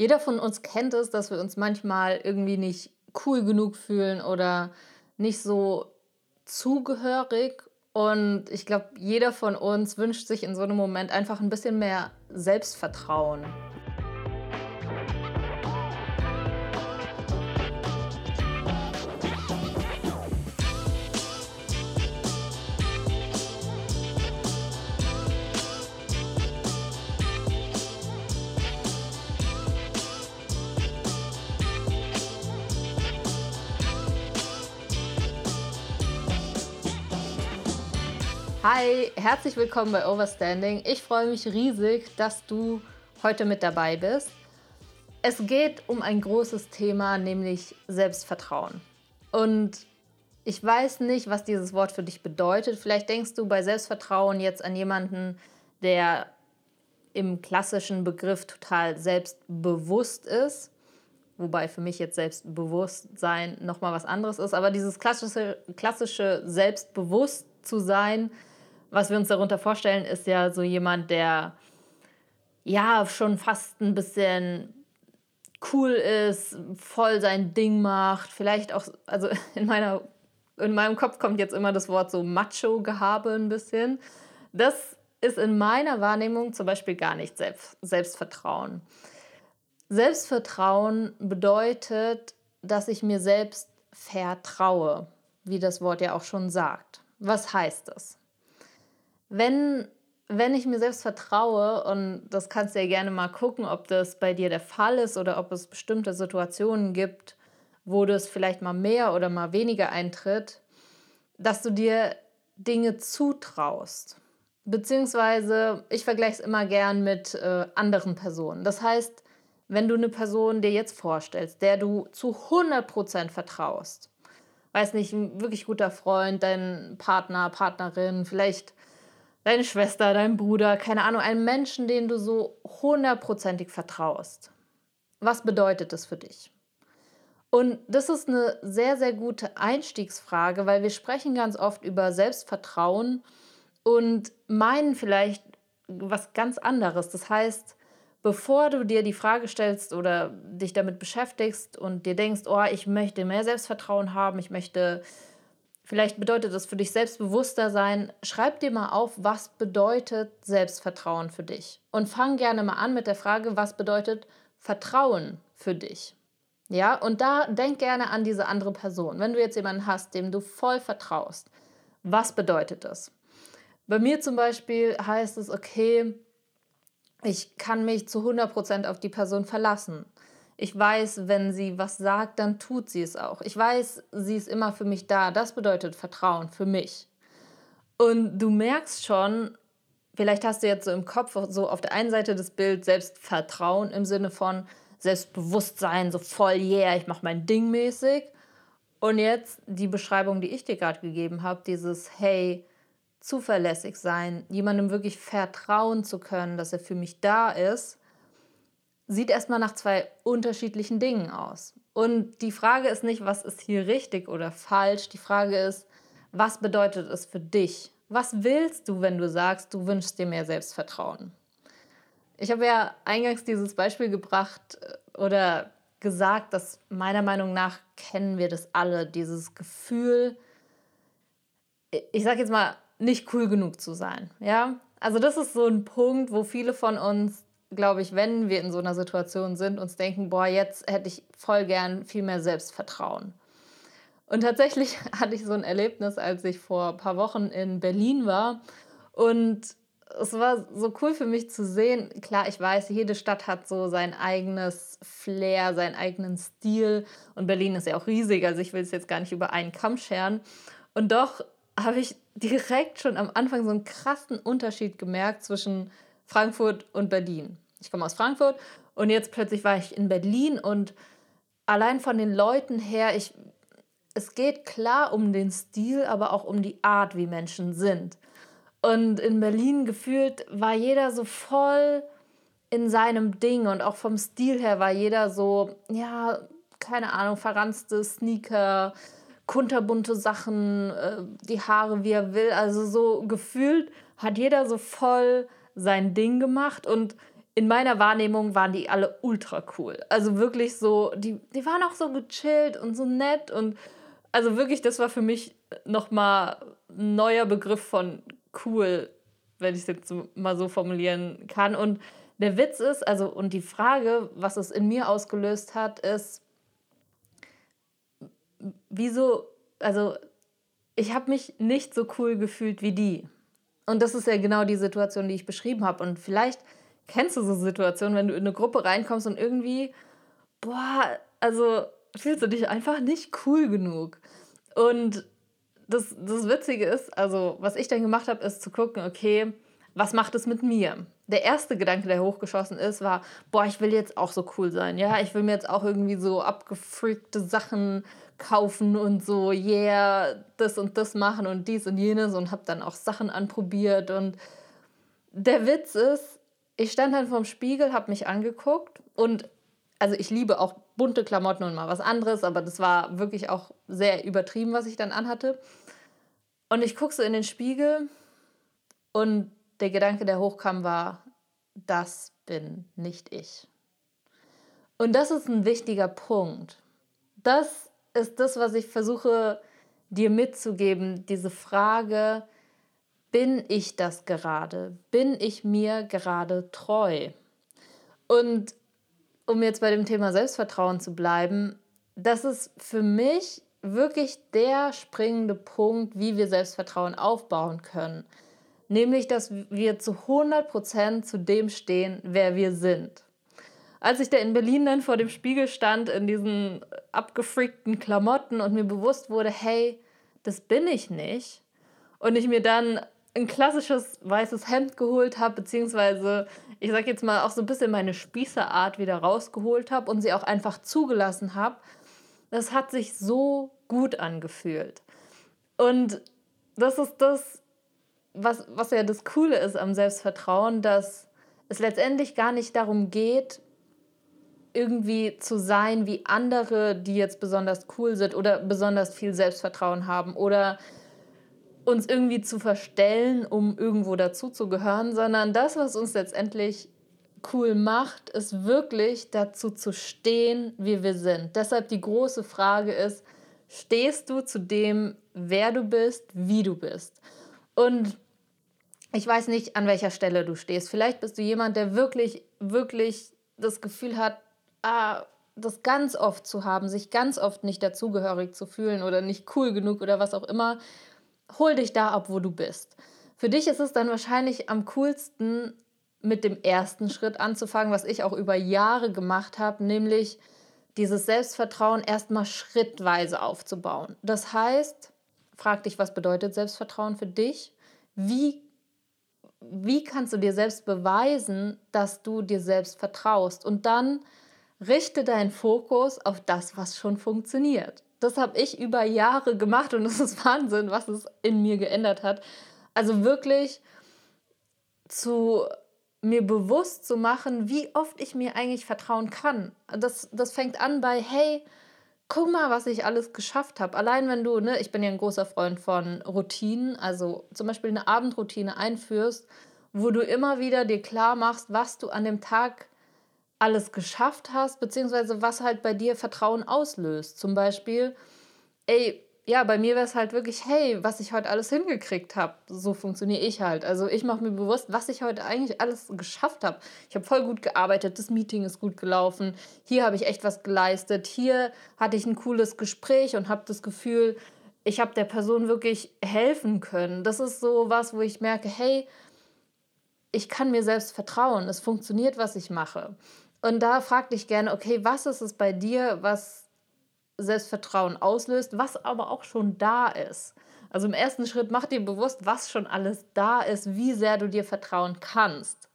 Jeder von uns kennt es, dass wir uns manchmal irgendwie nicht cool genug fühlen oder nicht so zugehörig. Und ich glaube, jeder von uns wünscht sich in so einem Moment einfach ein bisschen mehr Selbstvertrauen. Hi, herzlich willkommen bei Overstanding. Ich freue mich riesig, dass du heute mit dabei bist. Es geht um ein großes Thema, nämlich Selbstvertrauen. Und ich weiß nicht, was dieses Wort für dich bedeutet. Vielleicht denkst du bei Selbstvertrauen jetzt an jemanden, der im klassischen Begriff total selbstbewusst ist. Wobei für mich jetzt Selbstbewusstsein nochmal was anderes ist. Aber dieses klassische, klassische Selbstbewusst zu sein, was wir uns darunter vorstellen, ist ja so jemand, der ja schon fast ein bisschen cool ist, voll sein Ding macht, vielleicht auch, also in meiner, in meinem Kopf kommt jetzt immer das Wort so Macho-Gehabe ein bisschen. Das ist in meiner Wahrnehmung zum Beispiel gar nicht Selbst, Selbstvertrauen. Selbstvertrauen bedeutet, dass ich mir selbst vertraue, wie das Wort ja auch schon sagt. Was heißt das? Wenn, wenn ich mir selbst vertraue, und das kannst du ja gerne mal gucken, ob das bei dir der Fall ist oder ob es bestimmte Situationen gibt, wo das vielleicht mal mehr oder mal weniger eintritt, dass du dir Dinge zutraust. Beziehungsweise, ich vergleiche es immer gern mit äh, anderen Personen. Das heißt, wenn du eine Person dir jetzt vorstellst, der du zu 100% vertraust, weiß nicht, ein wirklich guter Freund, dein Partner, Partnerin, vielleicht deine Schwester, dein Bruder, keine Ahnung, einen Menschen, den du so hundertprozentig vertraust. Was bedeutet das für dich? Und das ist eine sehr, sehr gute Einstiegsfrage, weil wir sprechen ganz oft über Selbstvertrauen und meinen vielleicht was ganz anderes. Das heißt, bevor du dir die Frage stellst oder dich damit beschäftigst und dir denkst, oh, ich möchte mehr Selbstvertrauen haben, ich möchte Vielleicht bedeutet das für dich selbstbewusster sein. Schreib dir mal auf, was bedeutet Selbstvertrauen für dich. Und fang gerne mal an mit der Frage, was bedeutet Vertrauen für dich? Ja, und da denk gerne an diese andere Person. Wenn du jetzt jemanden hast, dem du voll vertraust, was bedeutet das? Bei mir zum Beispiel heißt es, okay, ich kann mich zu 100% auf die Person verlassen. Ich weiß, wenn sie was sagt, dann tut sie es auch. Ich weiß, sie ist immer für mich da. Das bedeutet Vertrauen für mich. Und du merkst schon, vielleicht hast du jetzt so im Kopf so auf der einen Seite das Bild Selbstvertrauen im Sinne von Selbstbewusstsein, so voll, yeah, ich mache mein Ding mäßig. Und jetzt die Beschreibung, die ich dir gerade gegeben habe, dieses Hey, zuverlässig sein, jemandem wirklich vertrauen zu können, dass er für mich da ist sieht erstmal nach zwei unterschiedlichen Dingen aus. Und die Frage ist nicht, was ist hier richtig oder falsch. Die Frage ist, was bedeutet es für dich? Was willst du, wenn du sagst, du wünschst dir mehr Selbstvertrauen? Ich habe ja eingangs dieses Beispiel gebracht äh, oder gesagt, dass meiner Meinung nach kennen wir das alle, dieses Gefühl, ich sage jetzt mal, nicht cool genug zu sein. Ja, also das ist so ein Punkt, wo viele von uns glaube ich, wenn wir in so einer Situation sind, uns denken, boah, jetzt hätte ich voll gern viel mehr Selbstvertrauen. Und tatsächlich hatte ich so ein Erlebnis, als ich vor ein paar Wochen in Berlin war. Und es war so cool für mich zu sehen. Klar, ich weiß, jede Stadt hat so sein eigenes Flair, seinen eigenen Stil. Und Berlin ist ja auch riesig, also ich will es jetzt gar nicht über einen Kamm scheren. Und doch habe ich direkt schon am Anfang so einen krassen Unterschied gemerkt zwischen Frankfurt und Berlin. Ich komme aus Frankfurt und jetzt plötzlich war ich in Berlin und allein von den Leuten her, ich, es geht klar um den Stil, aber auch um die Art, wie Menschen sind. Und in Berlin gefühlt war jeder so voll in seinem Ding und auch vom Stil her war jeder so, ja, keine Ahnung, verranzte Sneaker, kunterbunte Sachen, äh, die Haare, wie er will. Also so gefühlt hat jeder so voll sein Ding gemacht und in meiner Wahrnehmung waren die alle ultra cool. Also wirklich so, die, die waren auch so gechillt und so nett und also wirklich, das war für mich nochmal ein neuer Begriff von cool, wenn ich es jetzt mal so formulieren kann. Und der Witz ist, also, und die Frage, was es in mir ausgelöst hat, ist, wieso, also, ich habe mich nicht so cool gefühlt wie die. Und das ist ja genau die Situation, die ich beschrieben habe. Und vielleicht kennst du so Situationen, wenn du in eine Gruppe reinkommst und irgendwie, boah, also fühlst du dich einfach nicht cool genug. Und das, das Witzige ist, also was ich dann gemacht habe, ist zu gucken, okay, was macht es mit mir? Der erste Gedanke, der hochgeschossen ist, war, boah, ich will jetzt auch so cool sein. Ja, ich will mir jetzt auch irgendwie so abgefreakte Sachen kaufen und so, yeah, das und das machen und dies und jenes und habe dann auch Sachen anprobiert. Und der Witz ist, ich stand dann vorm Spiegel, habe mich angeguckt und also ich liebe auch bunte Klamotten und mal was anderes, aber das war wirklich auch sehr übertrieben, was ich dann anhatte. Und ich gucke so in den Spiegel und der Gedanke, der hochkam, war, das bin nicht ich. Und das ist ein wichtiger Punkt. Das ist das, was ich versuche dir mitzugeben, diese Frage, bin ich das gerade? Bin ich mir gerade treu? Und um jetzt bei dem Thema Selbstvertrauen zu bleiben, das ist für mich wirklich der springende Punkt, wie wir Selbstvertrauen aufbauen können. Nämlich, dass wir zu 100% zu dem stehen, wer wir sind. Als ich da in Berlin dann vor dem Spiegel stand, in diesen abgefreakten Klamotten und mir bewusst wurde, hey, das bin ich nicht, und ich mir dann ein klassisches weißes Hemd geholt habe, beziehungsweise ich sag jetzt mal auch so ein bisschen meine Spießerart wieder rausgeholt habe und sie auch einfach zugelassen habe, das hat sich so gut angefühlt. Und das ist das, was, was ja das Coole ist am Selbstvertrauen, dass es letztendlich gar nicht darum geht, irgendwie zu sein wie andere, die jetzt besonders cool sind oder besonders viel Selbstvertrauen haben oder uns irgendwie zu verstellen, um irgendwo dazuzugehören, sondern das, was uns letztendlich cool macht, ist wirklich dazu zu stehen, wie wir sind. Deshalb die große Frage ist, stehst du zu dem, wer du bist, wie du bist? Und ich weiß nicht, an welcher Stelle du stehst. Vielleicht bist du jemand, der wirklich, wirklich das Gefühl hat, ah, das ganz oft zu haben, sich ganz oft nicht dazugehörig zu fühlen oder nicht cool genug oder was auch immer hol dich da ab, wo du bist. Für dich ist es dann wahrscheinlich am coolsten, mit dem ersten Schritt anzufangen, was ich auch über Jahre gemacht habe, nämlich dieses Selbstvertrauen erstmal schrittweise aufzubauen. Das heißt, frag dich, was bedeutet Selbstvertrauen für dich? Wie, wie kannst du dir selbst beweisen, dass du dir selbst vertraust? Und dann richte deinen Fokus auf das, was schon funktioniert das habe ich über Jahre gemacht und es ist Wahnsinn, was es in mir geändert hat. Also wirklich zu mir bewusst zu machen, wie oft ich mir eigentlich vertrauen kann. Das, das fängt an bei, hey, guck mal, was ich alles geschafft habe. Allein wenn du, ne, ich bin ja ein großer Freund von Routinen, also zum Beispiel eine Abendroutine einführst, wo du immer wieder dir klar machst, was du an dem Tag alles geschafft hast, beziehungsweise was halt bei dir Vertrauen auslöst. Zum Beispiel, ey, ja, bei mir wäre es halt wirklich, hey, was ich heute alles hingekriegt habe, so funktioniere ich halt. Also ich mache mir bewusst, was ich heute eigentlich alles geschafft habe. Ich habe voll gut gearbeitet, das Meeting ist gut gelaufen, hier habe ich echt was geleistet, hier hatte ich ein cooles Gespräch und habe das Gefühl, ich habe der Person wirklich helfen können. Das ist so was, wo ich merke, hey, ich kann mir selbst vertrauen, es funktioniert, was ich mache. Und da frag dich gerne, okay, was ist es bei dir, was Selbstvertrauen auslöst, was aber auch schon da ist? Also im ersten Schritt mach dir bewusst, was schon alles da ist, wie sehr du dir vertrauen kannst.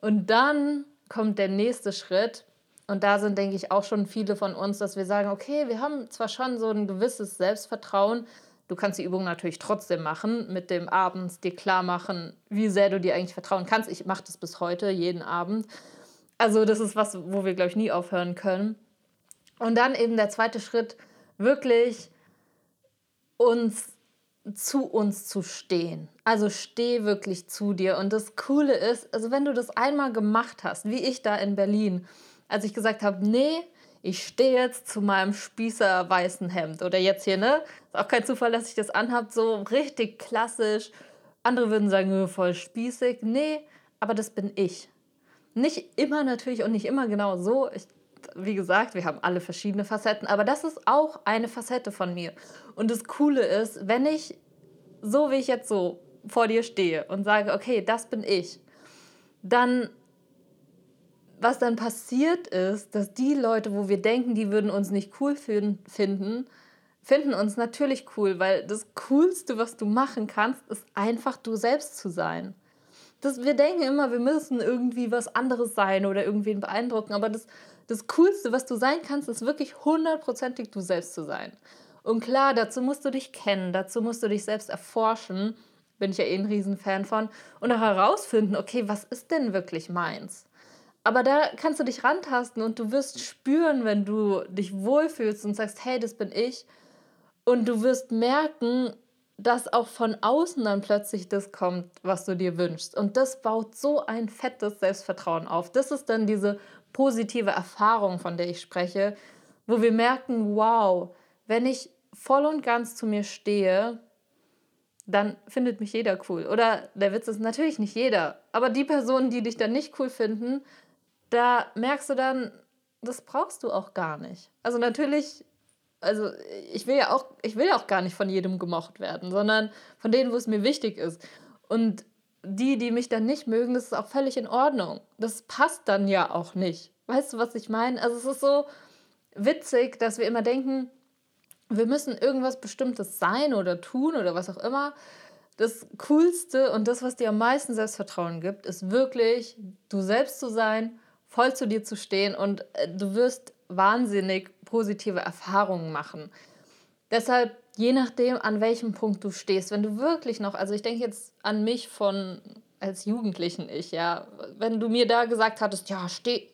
Und dann kommt der nächste Schritt. Und da sind, denke ich, auch schon viele von uns, dass wir sagen, okay, wir haben zwar schon so ein gewisses Selbstvertrauen, du kannst die Übung natürlich trotzdem machen, mit dem abends dir klar machen, wie sehr du dir eigentlich vertrauen kannst. Ich mache das bis heute, jeden Abend. Also das ist was, wo wir, glaube ich, nie aufhören können. Und dann eben der zweite Schritt, wirklich uns zu uns zu stehen. Also steh wirklich zu dir. Und das Coole ist, also wenn du das einmal gemacht hast, wie ich da in Berlin, als ich gesagt habe, nee, ich stehe jetzt zu meinem Spießer weißen Hemd. Oder jetzt hier, ne? Ist auch kein Zufall, dass ich das anhabe, so richtig klassisch. Andere würden sagen, voll spießig. Nee, aber das bin ich. Nicht immer natürlich und nicht immer genau so. Ich, wie gesagt, wir haben alle verschiedene Facetten, aber das ist auch eine Facette von mir. Und das Coole ist, wenn ich so wie ich jetzt so vor dir stehe und sage, okay, das bin ich, dann was dann passiert ist, dass die Leute, wo wir denken, die würden uns nicht cool finden, finden uns natürlich cool, weil das Coolste, was du machen kannst, ist einfach du selbst zu sein. Das, wir denken immer, wir müssen irgendwie was anderes sein oder irgendwen beeindrucken, aber das, das Coolste, was du sein kannst, ist wirklich hundertprozentig du selbst zu sein. Und klar, dazu musst du dich kennen, dazu musst du dich selbst erforschen, bin ich ja eh ein Riesenfan von, und auch herausfinden, okay, was ist denn wirklich meins? Aber da kannst du dich rantasten und du wirst spüren, wenn du dich wohlfühlst und sagst, hey, das bin ich. Und du wirst merken, dass auch von außen dann plötzlich das kommt, was du dir wünschst. Und das baut so ein fettes Selbstvertrauen auf. Das ist dann diese positive Erfahrung, von der ich spreche, wo wir merken, wow, wenn ich voll und ganz zu mir stehe, dann findet mich jeder cool. Oder der Witz ist natürlich nicht jeder, aber die Personen, die dich dann nicht cool finden, da merkst du dann, das brauchst du auch gar nicht. Also natürlich, also ich will ja auch, ich will ja auch gar nicht von jedem gemocht werden, sondern von denen, wo es mir wichtig ist. Und die, die mich dann nicht mögen, das ist auch völlig in Ordnung. Das passt dann ja auch nicht. Weißt du, was ich meine? Also es ist so witzig, dass wir immer denken, wir müssen irgendwas Bestimmtes sein oder tun oder was auch immer. Das Coolste und das, was dir am meisten Selbstvertrauen gibt, ist wirklich du selbst zu sein voll zu dir zu stehen und äh, du wirst wahnsinnig positive Erfahrungen machen. Deshalb, je nachdem, an welchem Punkt du stehst, wenn du wirklich noch, also ich denke jetzt an mich von als Jugendlichen ich, ja, wenn du mir da gesagt hattest, ja, steh,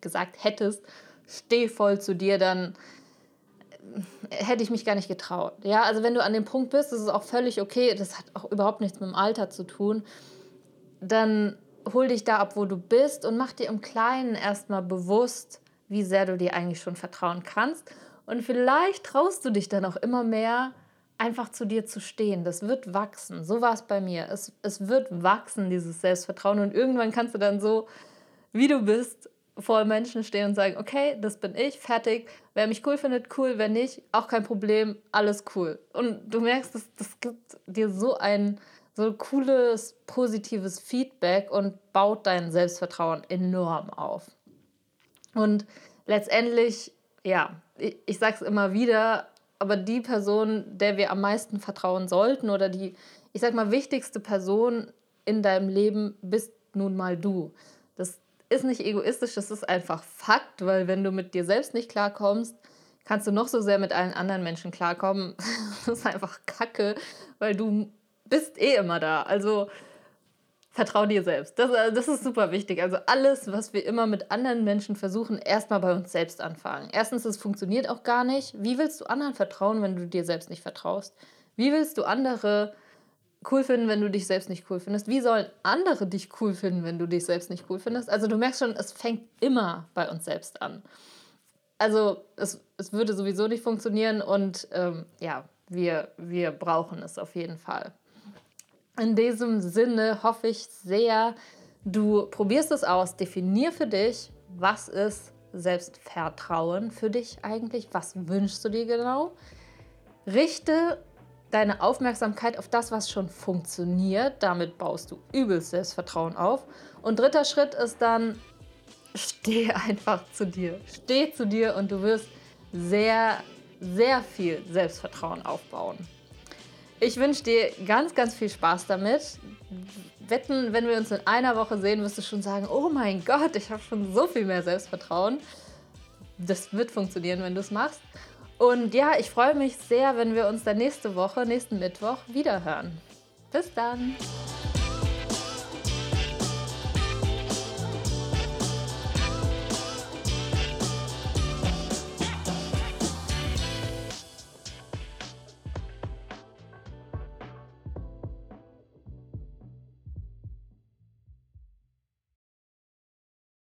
gesagt hättest, steh voll zu dir, dann äh, hätte ich mich gar nicht getraut. Ja, also wenn du an dem Punkt bist, das ist auch völlig okay, das hat auch überhaupt nichts mit dem Alter zu tun, dann hol dich da ab, wo du bist und mach dir im Kleinen erstmal bewusst, wie sehr du dir eigentlich schon vertrauen kannst. Und vielleicht traust du dich dann auch immer mehr, einfach zu dir zu stehen. Das wird wachsen. So war es bei mir. Es, es wird wachsen, dieses Selbstvertrauen. Und irgendwann kannst du dann so, wie du bist, vor Menschen stehen und sagen, okay, das bin ich, fertig. Wer mich cool findet, cool. Wenn nicht, auch kein Problem, alles cool. Und du merkst, das, das gibt dir so ein so cooles, positives Feedback und baut dein Selbstvertrauen enorm auf. Und letztendlich, ja, ich, ich sage es immer wieder, aber die Person, der wir am meisten vertrauen sollten oder die, ich sag mal, wichtigste Person in deinem Leben bist nun mal du. Das ist nicht egoistisch, das ist einfach Fakt, weil wenn du mit dir selbst nicht klarkommst, kannst du noch so sehr mit allen anderen Menschen klarkommen. Das ist einfach Kacke, weil du bist eh immer da. Also vertrau dir selbst. Das, äh, das ist super wichtig. Also alles, was wir immer mit anderen Menschen versuchen, erstmal bei uns selbst anfangen. Erstens, es funktioniert auch gar nicht. Wie willst du anderen vertrauen, wenn du dir selbst nicht vertraust? Wie willst du andere cool finden, wenn du dich selbst nicht cool findest? Wie sollen andere dich cool finden, wenn du dich selbst nicht cool findest? Also du merkst schon, es fängt immer bei uns selbst an. Also es, es würde sowieso nicht funktionieren und ähm, ja, wir, wir brauchen es auf jeden Fall. In diesem Sinne hoffe ich sehr, du probierst es aus, definier für dich, was ist Selbstvertrauen für dich eigentlich, was wünschst du dir genau. Richte deine Aufmerksamkeit auf das, was schon funktioniert. Damit baust du übelst Selbstvertrauen auf. Und dritter Schritt ist dann, steh einfach zu dir. Steh zu dir und du wirst sehr, sehr viel Selbstvertrauen aufbauen. Ich wünsche dir ganz, ganz viel Spaß damit. Wetten, wenn wir uns in einer Woche sehen, wirst du schon sagen, oh mein Gott, ich habe schon so viel mehr Selbstvertrauen. Das wird funktionieren, wenn du es machst. Und ja, ich freue mich sehr, wenn wir uns dann nächste Woche, nächsten Mittwoch, wiederhören. Bis dann!